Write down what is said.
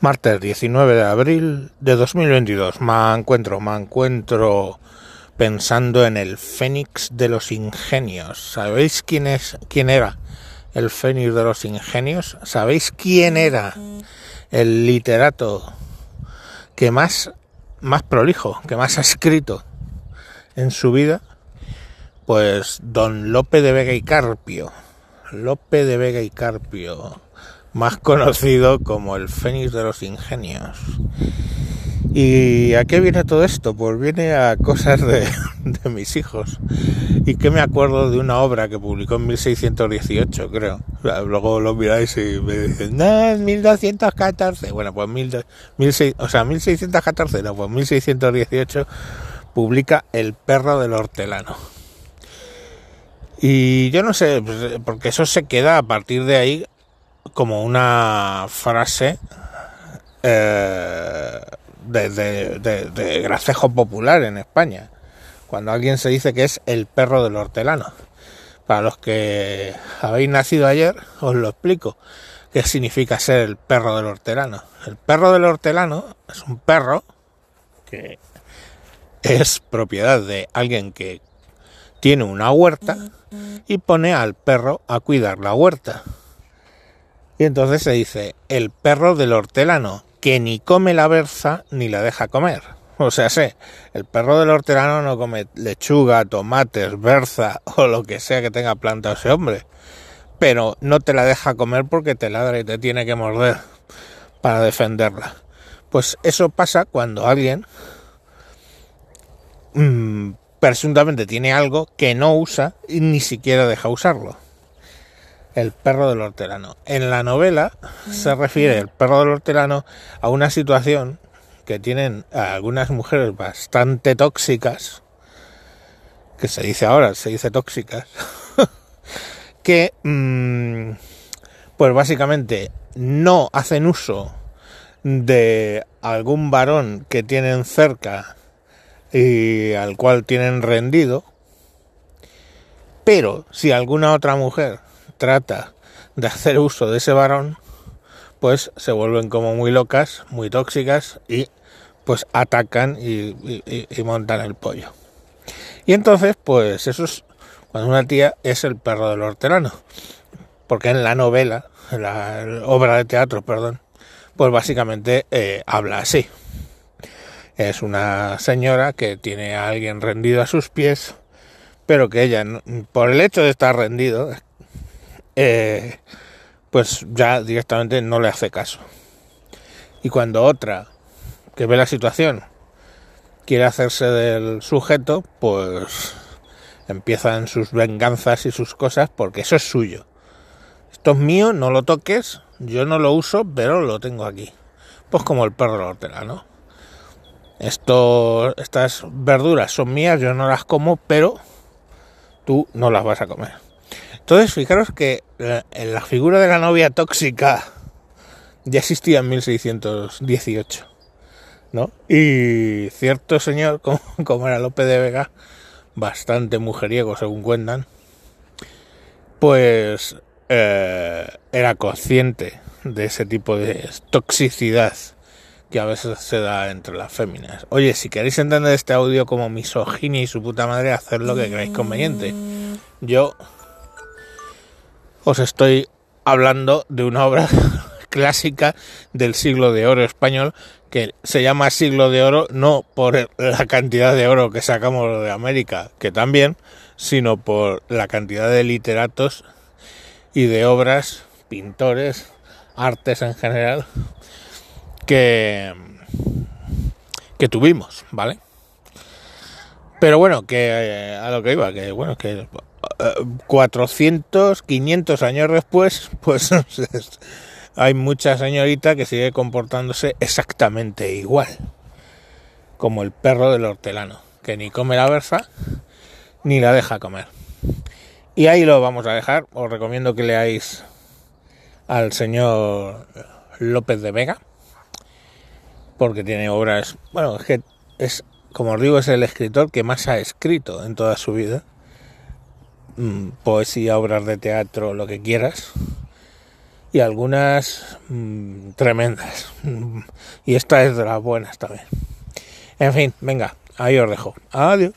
Martes 19 de abril de 2022. Me encuentro, me encuentro pensando en el Fénix de los Ingenios. ¿Sabéis quién es, quién era el Fénix de los Ingenios? ¿Sabéis quién era el literato que más, más prolijo, que más ha escrito en su vida? Pues Don Lope de Vega y Carpio. Lope de Vega y Carpio más conocido como el Fénix de los Ingenios. ¿Y a qué viene todo esto? Pues viene a cosas de, mis hijos. Y que me acuerdo de una obra que publicó en 1618, creo. luego lo miráis y me dicen, no, 1214. Bueno, pues mil, o sea, 1614, no, pues 1618 publica El perro del hortelano. Y yo no sé, pues, porque eso se queda a partir de ahí como una frase eh, de, gracejo popular en España, cuando alguien se dice que es el perro del hortelano. Para los que habéis nacido ayer, os lo explico. ¿Qué significa ser el perro del hortelano? El perro del hortelano es un perro que es propiedad de alguien que tiene una huerta y pone al perro a cuidar la huerta. Y entonces se dice, el perro del hortelano, que ni come la berza ni la deja comer. O sea, sé, el perro del hortelano no come lechuga, tomates, berza o lo que sea que tenga planta ese hombre. Pero no te la deja comer porque te ladra y te tiene que morder para defenderla. Pues eso pasa cuando alguien mm, presuntamente tiene algo que no usa y ni siquiera deja usarlo el perro del hortelano. En la novela se refiere el perro del hortelano a una situación que tienen algunas mujeres bastante tóxicas, que se dice ahora, se dice tóxicas, que mm, pues básicamente no hacen uso de algún varón que tienen cerca y al cual tienen rendido, pero si alguna otra mujer trata de hacer uso de ese varón, pues se vuelven como muy locas, muy tóxicas y pues atacan y, montan el pollo. Y entonces, pues eso es cuando una tía es el perro del hortelano. Porque en la novela, en la obra de teatro, perdón, pues básicamente eh, habla así. Es una señora que tiene a alguien rendido a sus pies, pero que ella, por el hecho de estar rendido, eh, pues ya directamente no le hace caso. Y cuando otra que ve la situación quiere hacerse del sujeto, pues empiezan sus venganzas y sus cosas porque eso es suyo. Esto es mío, no lo toques, yo no lo uso, pero lo tengo aquí. Pues como el perro de la hortera, ¿no? Esto, estas verduras son mías, yo no las como, pero tú no las vas a comer. Entonces, fijaros que la, la figura de la novia tóxica ya existía en 1618, ¿no? Y cierto señor, como, era Lope de Vega, bastante mujeriego según cuentan, pues eh, era consciente de ese tipo de toxicidad que a veces se da entre las féminas. Oye, si queréis entender este audio como misoginia y su puta madre, haced lo que creáis conveniente. Yo os estoy hablando de una obra clásica del siglo de oro español que se llama siglo de oro no por la cantidad de oro que sacamos de América, que también, sino por la cantidad de literatos y de obras, pintores, artes en general que que tuvimos, ¿vale? Pero bueno, que eh, a lo que iba, que bueno, que 400, 500 años después, pues hay mucha señorita que sigue comportándose exactamente igual, como el perro del hortelano, que ni come la berza ni la deja comer. Y ahí lo vamos a dejar, os recomiendo que leáis al señor López de Vega, porque tiene obras, bueno, es que es, como os digo, es el escritor que más ha escrito en toda su vida Mm, poesía, obras de teatro, lo que quieras. y algunas mm, tremendas. Y esta es de las buenas también. En fin, venga, ahí os dejo. Adiós.